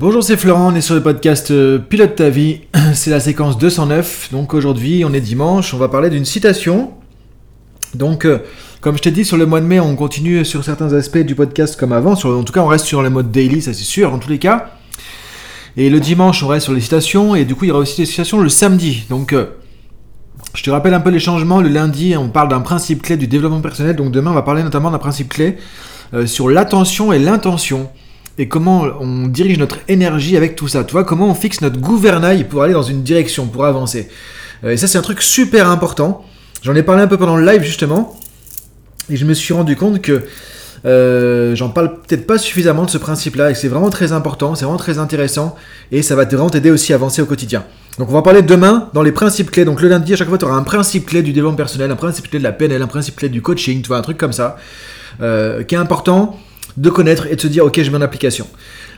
Bonjour, c'est Florent, on est sur le podcast euh, Pilote ta vie, c'est la séquence 209, donc aujourd'hui on est dimanche, on va parler d'une citation. Donc euh, comme je t'ai dit sur le mois de mai, on continue sur certains aspects du podcast comme avant, en tout cas on reste sur le mode daily, ça c'est sûr en tous les cas. Et le dimanche on reste sur les citations, et du coup il y aura aussi des citations le samedi. Donc euh, je te rappelle un peu les changements, le lundi on parle d'un principe clé du développement personnel, donc demain on va parler notamment d'un principe clé sur l'attention et l'intention et comment on dirige notre énergie avec tout ça. Tu vois, comment on fixe notre gouvernail pour aller dans une direction, pour avancer. Euh, et ça, c'est un truc super important. J'en ai parlé un peu pendant le live, justement. Et je me suis rendu compte que euh, j'en parle peut-être pas suffisamment de ce principe-là. Et c'est vraiment très important, c'est vraiment très intéressant. Et ça va vraiment t'aider aussi à avancer au quotidien. Donc on va parler demain dans les principes clés. Donc le lundi, à chaque fois, tu auras un principe clé du développement personnel, un principe clé de la PNL, un principe clé du coaching, tu vois, un truc comme ça, euh, qui est important de connaître et de se dire ok je mets en application.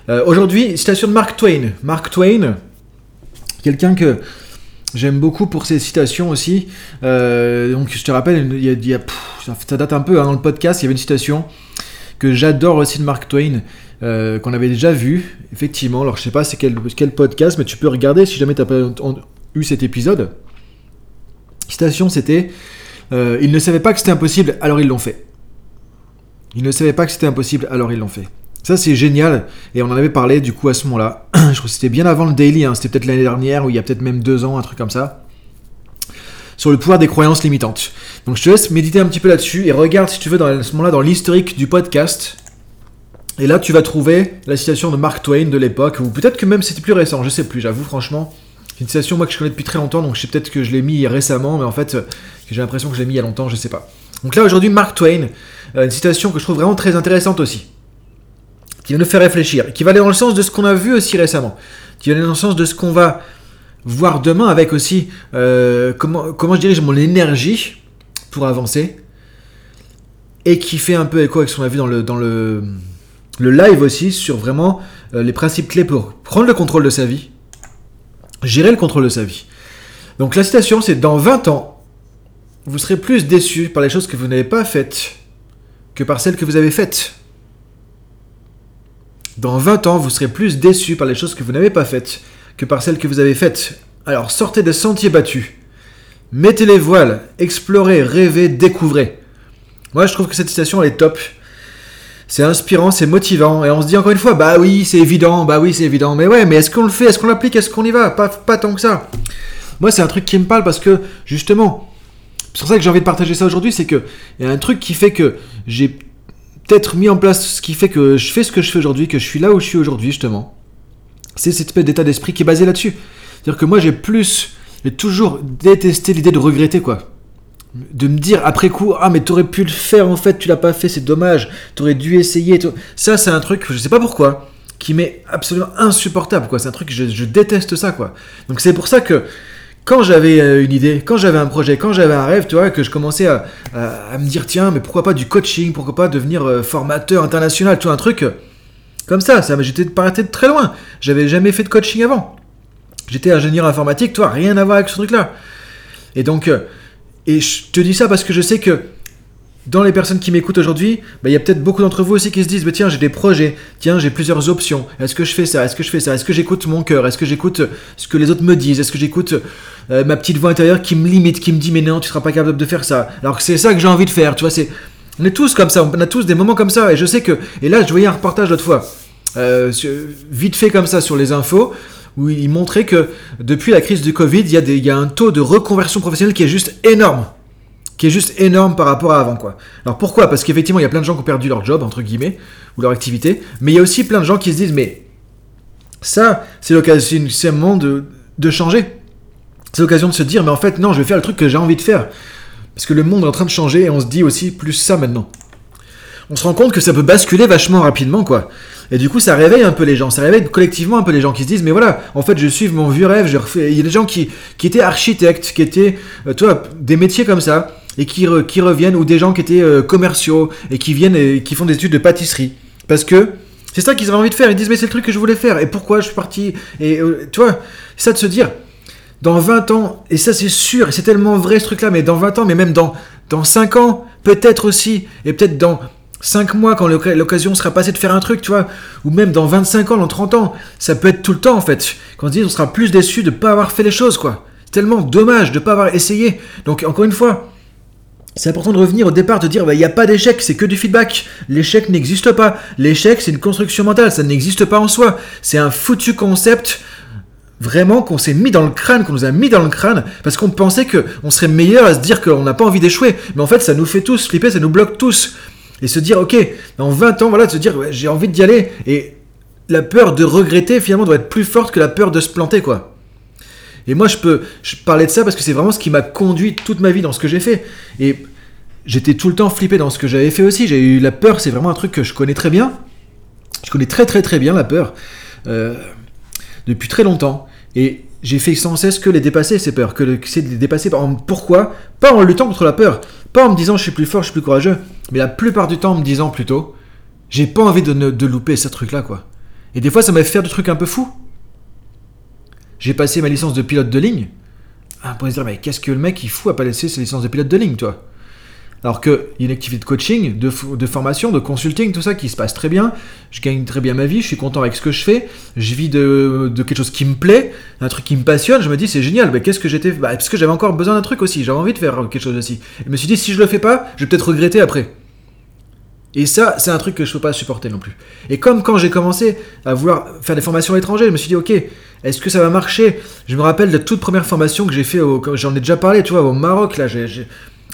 Euh, aujourd'hui, citation de Mark Twain. Mark Twain, quelqu'un que j'aime beaucoup pour ses citations aussi. Euh, donc je te rappelle, il y a, ça date un peu hein, dans le podcast, il y avait une citation que j'adore aussi de Mark Twain. Euh, qu'on avait déjà vu, effectivement. Alors je sais pas c'est quel, podcast, mais tu peux regarder si jamais tu n'as pas eu cet épisode. Citation, c'était Ils ne savaient pas que c'était impossible, alors ils l'ont fait. Ils ne savaient pas que c'était impossible, alors ils l'ont fait. Ça, c'est génial. Et on en avait parlé du coup à ce moment-là. Je crois que c'était bien avant le daily. Hein. C'était peut-être l'année dernière ou il y a peut-être même deux ans, un truc comme ça. Sur le pouvoir des croyances limitantes. Donc je te laisse méditer un petit peu là-dessus et regarde si tu veux dans, ce moment-là dans l'historique du podcast. Et là, tu vas trouver la citation de Mark Twain de l'époque, ou peut-être que même c'était plus récent, je sais plus, j'avoue franchement. C'est une citation moi que je connais depuis très longtemps, donc je sais peut-être que je l'ai mis récemment, mais en fait, j'ai l'impression que je l'ai mis il y a longtemps, je sais pas. Donc là aujourd'hui, Mark Twain, euh, une citation que je trouve vraiment très intéressante aussi, qui va nous faire réfléchir, qui va aller dans le sens de ce qu'on a vu aussi récemment, qui va aller dans le sens de ce qu'on va voir demain avec aussi euh, comment, comment je dirige mon énergie pour avancer, et qui fait un peu écho avec ce qu'on a vu dans le, dans le live aussi sur vraiment euh, les principes clés pour prendre le contrôle de sa vie, gérer le contrôle de sa vie. Donc la citation c'est dans 20 ans, vous serez plus déçu par les choses que vous n'avez pas faites que par celles que vous avez faites. Dans 20 ans, vous serez plus déçu par les choses que vous n'avez pas faites que par celles que vous avez faites. Alors sortez des sentiers battus. Mettez les voiles, explorez, rêvez, découvrez. Moi, je trouve que cette citation, elle est top. C'est inspirant, c'est motivant, et on se dit encore une fois, bah oui, c'est évident, bah oui, c'est évident, mais ouais, mais est-ce qu'on le fait, est-ce qu'on l'applique, est-ce qu'on y va? Pas, pas tant que ça. Moi, c'est un truc qui me parle parce que, justement, c'est pour ça que j'ai envie de partager ça aujourd'hui, c'est que il y a un truc qui fait que j'ai peut-être mis en place ce qui fait que je fais ce que je fais aujourd'hui, que je suis là où je suis aujourd'hui justement. C'est cette espèce d'état d'esprit qui est basé là-dessus. C'est-à-dire que moi j'ai plus, j'ai toujours détesté l'idée de regretter quoi. De me dire après coup, ah mais t'aurais pu le faire en fait, tu l'as pas fait, c'est dommage, t'aurais dû essayer. Ça c'est un truc, je sais pas pourquoi, qui m'est absolument insupportable quoi. C'est un truc, je déteste ça quoi. Donc c'est pour ça que quand j'avais euh, une idée, quand j'avais un projet, quand j'avais un rêve, tu vois, que je commençais à, me dire, tiens, mais pourquoi pas du coaching, pourquoi pas devenir euh, formateur international, tu vois, un truc euh, comme ça, ça j'étais de très loin. J'avais jamais fait de coaching avant. J'étais ingénieur informatique, toi, rien à voir avec ce truc-là. Et donc, et je te dis ça parce que je sais que dans les personnes qui m'écoutent aujourd'hui, bah, il y a peut-être beaucoup d'entre vous aussi qui se disent bah, tiens, j'ai des projets, tiens, j'ai plusieurs options. Est-ce que je fais ça? Est-ce que je fais ça? Est-ce que j'écoute mon cœur? Est-ce que j'écoute ce que les autres me disent? Est-ce que j'écoute euh, ma petite voix intérieure qui me limite, qui me dit mais non, tu seras pas capable de faire ça? Alors que c'est ça que j'ai envie de faire, tu vois. On est tous comme ça, on a tous des moments comme ça, et je sais que. Et là, je voyais un reportage l'autre fois, euh, vite fait comme ça sur les infos, où il montrait que depuis la crise du Covid, il y a un taux de reconversion professionnelle qui est juste énorme qui est juste énorme par rapport à avant, quoi. Alors pourquoi? Parce qu'effectivement, il y a plein de gens qui ont perdu leur job, entre guillemets, ou leur activité, mais il y a aussi plein de gens qui se disent, mais ça, c'est l'occasion, c'est moment de, changer. C'est l'occasion de se dire, mais en fait, non, je vais faire le truc que j'ai envie de faire. Parce que le monde est en train de changer et on se dit aussi plus ça maintenant. On se rend compte que ça peut basculer vachement rapidement, quoi. Et du coup, ça réveille un peu les gens, ça réveille collectivement un peu les gens qui se disent, mais voilà, en fait, je suis mon vieux rêve, il y a des gens qui, qui étaient architectes, qui étaient, euh, toi, des métiers comme ça, et qui, reviennent, ou des gens qui étaient euh, commerciaux, et qui viennent et qui font des études de pâtisserie. Parce que c'est ça qu'ils avaient envie de faire, ils disent, mais c'est le truc que je voulais faire, et pourquoi je suis parti? Et euh, tu vois, c'est ça de se dire, dans 20 ans, et ça c'est sûr, c'est tellement vrai ce truc-là, mais dans 20 ans, mais même dans, dans 5 ans, peut-être aussi, et peut-être dans 5 mois quand l'occasion sera passée de faire un truc, tu vois, ou même dans 25 ans, dans 30 ans, ça peut être tout le temps en fait. Quand on dit on sera plus déçu de ne pas avoir fait les choses, quoi. Tellement dommage de ne pas avoir essayé. Donc encore une fois, c'est important de revenir au départ, de dire bah, il n'y a pas d'échec, c'est que du feedback. L'échec n'existe pas. L'échec, c'est une construction mentale, ça n'existe pas en soi. C'est un foutu concept vraiment qu'on s'est mis dans le crâne, qu'on nous a mis dans le crâne, parce qu'on pensait qu'on serait meilleur à se dire qu'on n'a pas envie d'échouer. Mais en fait, ça nous fait tous flipper, ça nous bloque tous. Et se dire, ok, dans 20 ans, voilà, de se dire, j'ai envie d'y aller. Et la peur de regretter, finalement, doit être plus forte que la peur de se planter, quoi. Et moi, je peux je parler de ça parce que c'est vraiment ce qui m'a conduit toute ma vie dans ce que j'ai fait. Et j'étais tout le temps flippé dans ce que j'avais fait aussi. J'ai eu la peur, c'est vraiment un truc que je connais très bien. Je connais très très très bien la peur euh, depuis très longtemps. Et j'ai fait sans cesse que les dépasser, ces peurs, que c'est de les dépasser. Pourquoi? Pas en luttant contre la peur, pas en me disant je suis plus fort, je suis plus courageux, mais la plupart du temps en me disant plutôt j'ai pas envie de, de louper ce truc-là, quoi. Et des fois, ça m'a fait faire des trucs un peu fous. J'ai passé ma licence de pilote de ligne. Ah, pour se dire, mais qu'est-ce que le mec il fout à pas laisser sa licence de pilote de ligne, toi? Alors qu'il y a une activité de coaching, de, formation, de consulting, tout ça qui se passe très bien. Je gagne très bien ma vie, je suis content avec ce que je fais. Je vis de, quelque chose qui me plaît, un truc qui me passionne. Je me dis, c'est génial. Mais qu'est-ce que j'étais. Bah, parce que j'avais encore besoin d'un truc aussi. J'avais envie de faire quelque chose aussi. Et je me suis dit, si je le fais pas, je vais peut-être regretter après. Et ça, c'est un truc que je peux pas supporter non plus. Et comme quand j'ai commencé à vouloir faire des formations à l'étranger, je me suis dit, ok, est-ce que ça va marcher? Je me rappelle de toute première formation que j'ai fait, j'en ai déjà parlé, tu vois, au Maroc, là,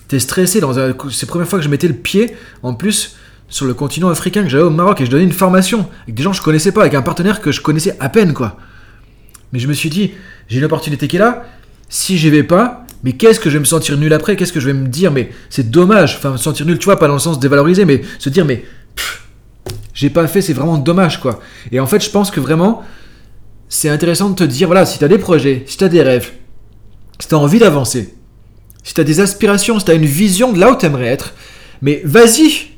T'es stressé dans un... C'est la première fois que je mettais le pied, en plus, sur le continent africain que j'avais au Maroc, et je donnais une formation avec des gens que je connaissais pas, avec un partenaire que je connaissais à peine, quoi. Mais je me suis dit, j'ai une opportunité qui est là, si j'y vais pas, mais qu'est-ce que je vais me sentir nul après? Qu'est-ce que je vais me dire? Mais c'est dommage, enfin, me sentir nul, tu vois, pas dans le sens dévaloriser, mais se dire, mais j'ai pas fait, c'est vraiment dommage, quoi. Et en fait, je pense que vraiment, c'est intéressant de te dire, voilà, si t'as des projets, si t'as des rêves, si t'as envie d'avancer, si tu as des aspirations, si tu as une vision de là où tu aimerais être, mais vas-y!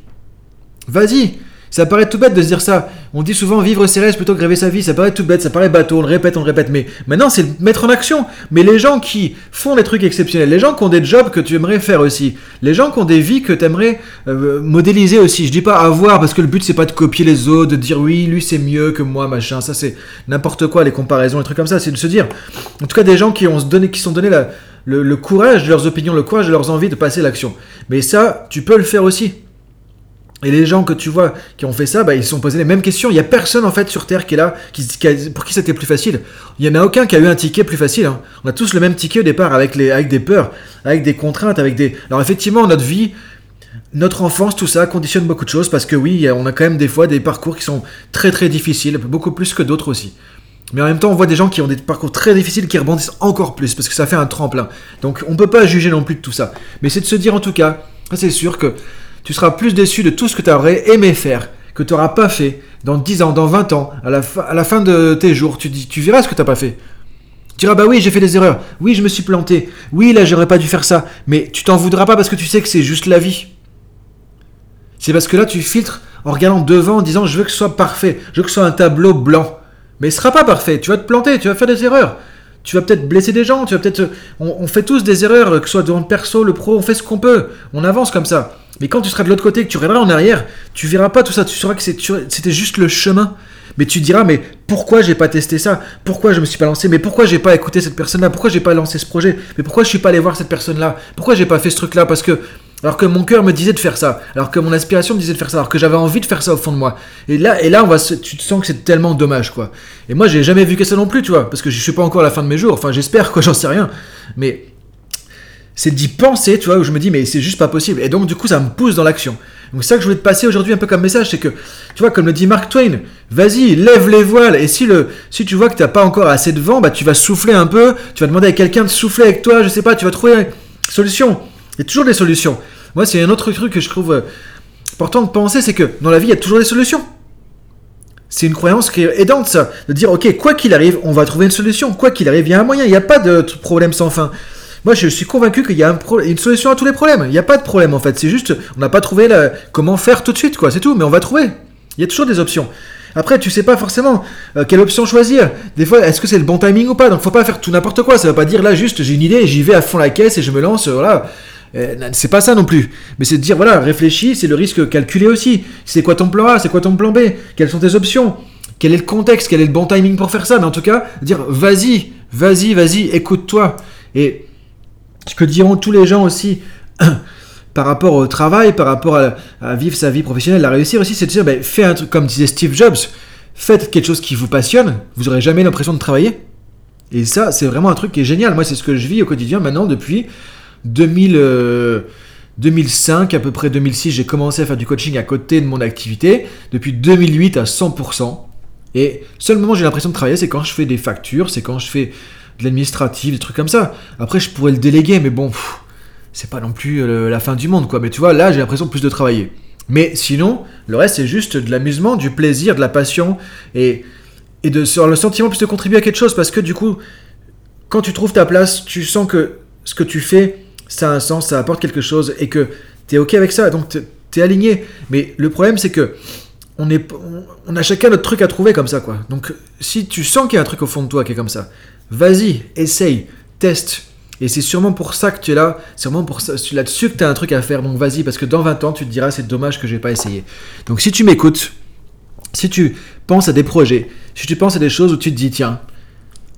Vas-y Ça paraît tout bête de se dire ça. On dit souvent vivre ses rêves plutôt que rêver sa vie. Ça paraît tout bête, ça paraît bateau, on le répète, on le répète. Mais maintenant, c'est le mettre en action. Mais les gens qui font des trucs exceptionnels, les gens qui ont des jobs que tu aimerais faire aussi, les gens qui ont des vies que tu aimerais euh, modéliser aussi. Je dis pas avoir, parce que le but, c'est pas de copier les autres, de dire oui, lui, c'est mieux que moi, machin. Ça, c'est n'importe quoi, les comparaisons, les trucs comme ça. C'est de se dire, en tout cas, des gens qui ont donné, qui sont donnés la le, courage de leurs opinions, le courage de leurs envies de passer l'action. Mais ça, tu peux le faire aussi. Et les gens que tu vois qui ont fait ça, bah, ils se sont posés les mêmes questions. Il n'y a personne en fait sur Terre qui est là, qui, pour qui c'était plus facile. Il n'y en a aucun qui a eu un ticket plus facile. Hein. On a tous le même ticket au départ, avec, les, avec des peurs, avec des contraintes, avec des... Alors effectivement, notre vie, notre enfance, tout ça conditionne beaucoup de choses, parce que oui, on a quand même des fois des parcours qui sont très très difficiles, beaucoup plus que d'autres aussi. Mais en même temps, on voit des gens qui ont des parcours très difficiles qui rebondissent encore plus parce que ça fait un tremplin. Donc on ne peut pas juger non plus de tout ça. Mais c'est de se dire en tout cas, c'est sûr que tu seras plus déçu de tout ce que tu aurais aimé faire, que tu n'auras pas fait dans 10 ans, dans 20 ans, à la, fin de tes jours. Tu, tu verras ce que tu n'as pas fait. Tu diras, bah oui, j'ai fait des erreurs. Oui, je me suis planté. Oui, là, j'aurais pas dû faire ça. Mais tu t'en voudras pas parce que tu sais que c'est juste la vie. C'est parce que là, tu filtres en regardant devant, en disant, je veux que ce soit parfait. Je veux que ce soit un tableau blanc. Mais ce sera pas parfait. Tu vas te planter, tu vas faire des erreurs. Tu vas peut-être blesser des gens, tu vas peut-être. On, fait tous des erreurs, que ce soit dans le perso, le pro, on fait ce qu'on peut. On avance comme ça. Mais quand tu seras de l'autre côté, que tu reviendras en arrière, tu verras pas tout ça. Tu sauras que c'était juste le chemin. Mais tu diras, mais pourquoi j'ai pas testé ça? Pourquoi je me suis pas lancé? Mais pourquoi j'ai pas écouté cette personne-là? Pourquoi j'ai pas lancé ce projet? Mais pourquoi je suis pas allé voir cette personne-là? Pourquoi j'ai pas fait ce truc-là? Parce que alors que mon cœur me disait de faire ça, alors que mon aspiration me disait de faire ça, alors que j'avais envie de faire ça au fond de moi. Et là, et là, on va, tu te sens que c'est tellement dommage, quoi. Et moi, j'ai jamais vu que ça non plus, tu vois, parce que je suis pas encore à la fin de mes jours. Enfin, j'espère, quoi, j'en sais rien. Mais c'est d'y penser, tu vois, où je me dis, mais c'est juste pas possible. Et donc, du coup, ça me pousse dans l'action. Donc, c'est ça que je voulais te passer aujourd'hui un peu comme message, c'est que, tu vois, comme le dit Mark Twain, vas-y, lève les voiles. Et si le, si tu vois que t'as pas encore assez de vent, bah, tu vas souffler un peu, tu vas demander à quelqu'un de souffler avec toi, je sais pas, tu vas trouver une solution. Il y a toujours des solutions. Moi, c'est un autre truc que je trouve euh, important de penser, c'est que dans la vie, il y a toujours des solutions. C'est une croyance qui est aidante, ça. De dire, ok, quoi qu'il arrive, on va trouver une solution. Quoi qu'il arrive, il y a un moyen. Il n'y a pas de problème sans fin. Moi, je suis convaincu qu'il y a une solution à tous les problèmes. Il n'y a pas de problème, en fait. C'est juste, on n'a pas trouvé comment faire tout de suite, quoi. C'est tout. Mais on va trouver. Il y a toujours des options. Après, tu sais pas forcément euh, quelle option choisir. Des fois, est-ce que c'est le bon timing ou pas? Donc, faut pas faire tout n'importe quoi. Ça veut pas dire là juste j'ai une idée, j'y vais à fond la caisse et je me lance. Euh, voilà. Euh, c'est pas ça non plus. Mais c'est de dire, voilà, réfléchis, c'est le risque calculé aussi. C'est quoi ton plan A, c'est quoi ton plan B? Quelles sont tes options? Quel est le contexte? Quel est le bon timing pour faire ça? Mais en tout cas, dire, vas-y, vas-y, vas-y, écoute-toi. Et ce que diront tous les gens aussi par rapport au travail, par rapport à, vivre sa vie professionnelle, à réussir aussi, c'est de dire, ben, fais un truc comme disait Steve Jobs, faites quelque chose qui vous passionne, vous n'aurez jamais l'impression de travailler. Et ça, c'est vraiment un truc qui est génial. Moi, c'est ce que je vis au quotidien maintenant depuis 2000, 2005, euh, à peu près 2006, j'ai commencé à faire du coaching à côté de mon activité. Depuis 2008 à 100%. Et seul moment où j'ai l'impression de travailler, c'est quand je fais des factures, c'est quand je fais de l'administratif, des trucs comme ça. Après, je pourrais le déléguer, mais bon, c'est pas non plus euh, la fin du monde, quoi. Mais tu vois, là, j'ai l'impression plus de travailler. Mais sinon, le reste, c'est juste de l'amusement, du plaisir, de la passion et, et de le sentiment plus de contribuer à quelque chose. Parce que du coup, quand tu trouves ta place, tu sens que ce que tu fais, ça a un sens, ça apporte quelque chose et que tu es OK avec ça. Donc, tu aligné. Mais le problème, c'est que on, on a chacun notre truc à trouver comme ça, quoi. Donc, si tu sens qu'il y a un truc au fond de toi qui est comme ça, vas-y, essaye, teste. Et c'est sûrement pour ça que tu es là, c'est sûrement pour là-dessus que tu as un truc à faire. Donc vas-y, parce que dans 20 ans, tu te diras c'est dommage que j'ai pas essayé. Donc si tu m'écoutes, si tu penses à des projets, si tu penses à des choses où tu te dis tiens,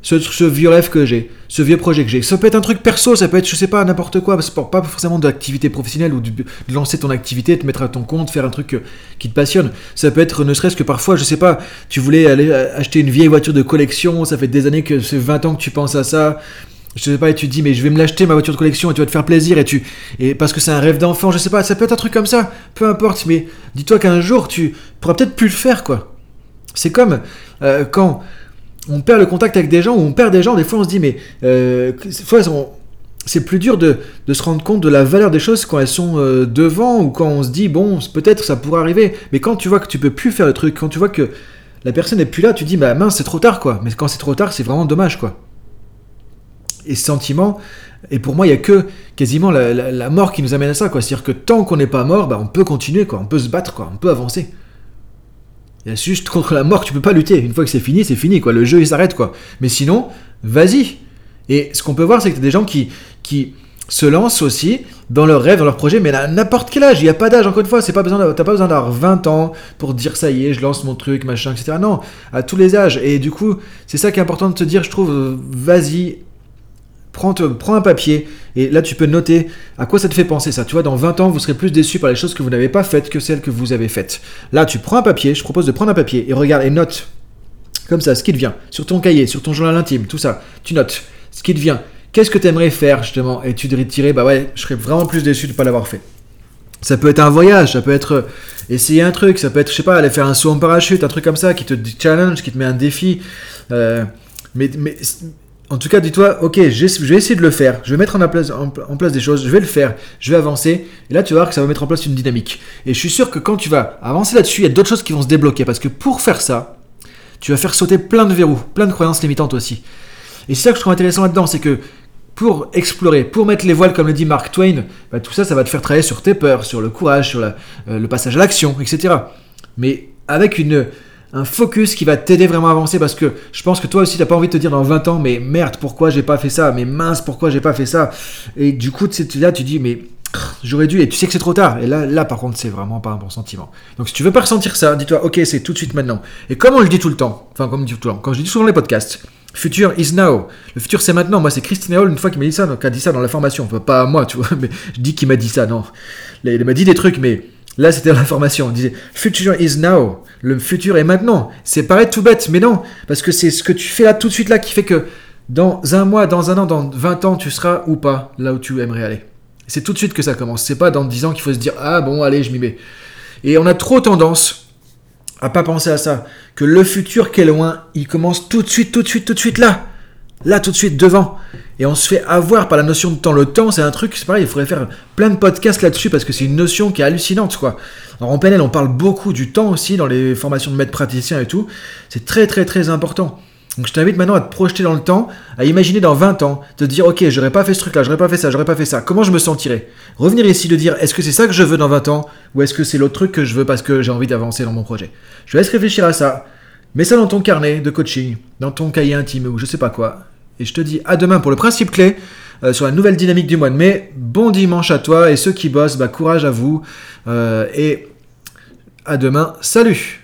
ce, vieux rêve que j'ai, ce vieux projet que j'ai. Ça peut être un truc perso, ça peut être, je sais pas, n'importe quoi, pas forcément d'activité professionnelle ou de, lancer ton activité, de te mettre à ton compte, faire un truc euh, qui te passionne. Ça peut être ne serait-ce que parfois, je sais pas, tu voulais aller euh, acheter une vieille voiture de collection, ça fait des années que c'est 20 ans que tu penses à ça. Je sais pas, et tu dis, mais je vais me l'acheter ma voiture de collection et tu vas te faire plaisir et tu. Et parce que c'est un rêve d'enfant, je sais pas, ça peut être un truc comme ça, peu importe, mais dis-toi qu'un jour tu pourras peut-être plus le faire, quoi. C'est comme euh, quand on perd le contact avec des gens, ou on perd des gens, des fois on se dit, mais euh, c'est plus dur de, se rendre compte de la valeur des choses quand elles sont euh, devant, ou quand on se dit, bon, peut-être ça pourrait arriver, mais quand tu vois que tu peux plus faire le truc, quand tu vois que la personne n'est plus là, tu dis, bah mince, c'est trop tard, quoi. Mais quand c'est trop tard, c'est vraiment dommage, quoi. Et ce sentiment, et pour moi, il y a que quasiment la, mort qui nous amène à ça, quoi. C'est-à-dire que tant qu'on n'est pas mort, bah, on peut continuer, quoi. On peut se battre, quoi. On peut avancer. Il y a juste contre la mort, tu peux pas lutter. Une fois que c'est fini, c'est fini, quoi. Le jeu, il s'arrête, quoi. Mais sinon, vas-y. Et ce qu'on peut voir, c'est que tu as des gens qui, qui se lancent aussi dans leurs rêves, dans leurs projets, mais à n'importe quel âge. Il n'y a pas d'âge, encore une fois. Tu n'as pas besoin d'avoir 20 ans pour dire ça y est, je lance mon truc, machin, etc. Non, à tous les âges. Et du coup, c'est ça qui est important de te dire, je trouve, vas-y, Prends, un papier et là tu peux noter à quoi ça te fait penser ça. Tu vois, dans 20 ans, vous serez plus déçu par les choses que vous n'avez pas faites que celles que vous avez faites. Là, tu prends un papier, je propose de prendre un papier et regarde et note comme ça ce qui te vient sur ton cahier, sur ton journal intime, tout ça. Tu notes ce qui te vient. Qu'est-ce que tu aimerais faire justement? Et tu te tirer, bah ouais, je serais vraiment plus déçu de ne pas l'avoir fait. Ça peut être un voyage, ça peut être euh, essayer un truc, ça peut être, je sais pas, aller faire un saut en parachute, un truc comme ça qui te challenge, qui te met un défi. Euh, mais, mais en tout cas, dis-toi, ok, je vais essayer de le faire, je vais mettre en place, des choses, je vais le faire, je vais avancer, et là tu vas voir que ça va mettre en place une dynamique. Et je suis sûr que quand tu vas avancer là-dessus, il y a d'autres choses qui vont se débloquer, parce que pour faire ça, tu vas faire sauter plein de verrous, plein de croyances limitantes aussi. Et c'est ça que je trouve intéressant là-dedans, c'est que pour explorer, pour mettre les voiles, comme le dit Mark Twain, bah, tout ça, ça va te faire travailler sur tes peurs, sur le courage, sur euh, le passage à l'action, etc. Mais avec une un focus qui va t'aider vraiment à avancer parce que je pense que toi aussi t'as pas envie de te dire dans 20 ans mais merde pourquoi j'ai pas fait ça? Mais mince pourquoi j'ai pas fait ça? Et du coup là tu dis mais j'aurais dû et tu sais que c'est trop tard et là là par contre c'est vraiment pas un bon sentiment donc si tu veux pas ressentir ça dis-toi ok c'est tout de suite maintenant et comme on le dit tout le temps enfin comme on dit tout le temps quand je dis souvent les podcasts Future is now. Le futur c'est maintenant. Moi c'est Christine Hall une fois qui m'a dit ça, donc a dit ça dans la formation. Pas moi, tu vois, mais je dis qu'il m'a dit ça. Non, il m'a dit des trucs, mais Là, c'était l'information. On disait Future is now. Le futur est maintenant. C'est paraît tout bête, mais non. Parce que c'est ce que tu fais là tout de suite là qui fait que dans un mois, dans un an, dans 20 ans, tu seras ou pas là où tu aimerais aller. C'est tout de suite que ça commence. C'est pas dans 10 ans qu'il faut se dire Ah bon, allez, je m'y mets. Et on a trop tendance à pas penser à ça. Que le futur qui est loin, il commence tout de suite, tout de suite, tout de suite là. Là, tout de suite, devant et on se fait avoir par la notion de temps. Le temps, c'est un truc, c'est pareil, il faudrait faire plein de podcasts là-dessus parce que c'est une notion qui est hallucinante, quoi. En PNL, on parle beaucoup du temps aussi dans les formations de maître praticien et tout. C'est très, très, très important. Donc je t'invite maintenant à te projeter dans le temps, à imaginer dans 20 ans, te dire ok, j'aurais pas fait ce truc-là, j'aurais pas fait ça, j'aurais pas fait ça. Comment je me sentirais? Revenir ici de dire est-ce que c'est ça que je veux dans 20 ans ou est-ce que c'est l'autre truc que je veux parce que j'ai envie d'avancer dans mon projet? Je laisse réfléchir à ça. Mets ça dans ton carnet de coaching, dans ton cahier intime ou je sais pas quoi. Et je te dis à demain pour le principe clé. euh, sur la nouvelle dynamique du mois de mai. Bon dimanche à toi et ceux qui bossent, bah, courage à vous. Euh, et à demain. Salut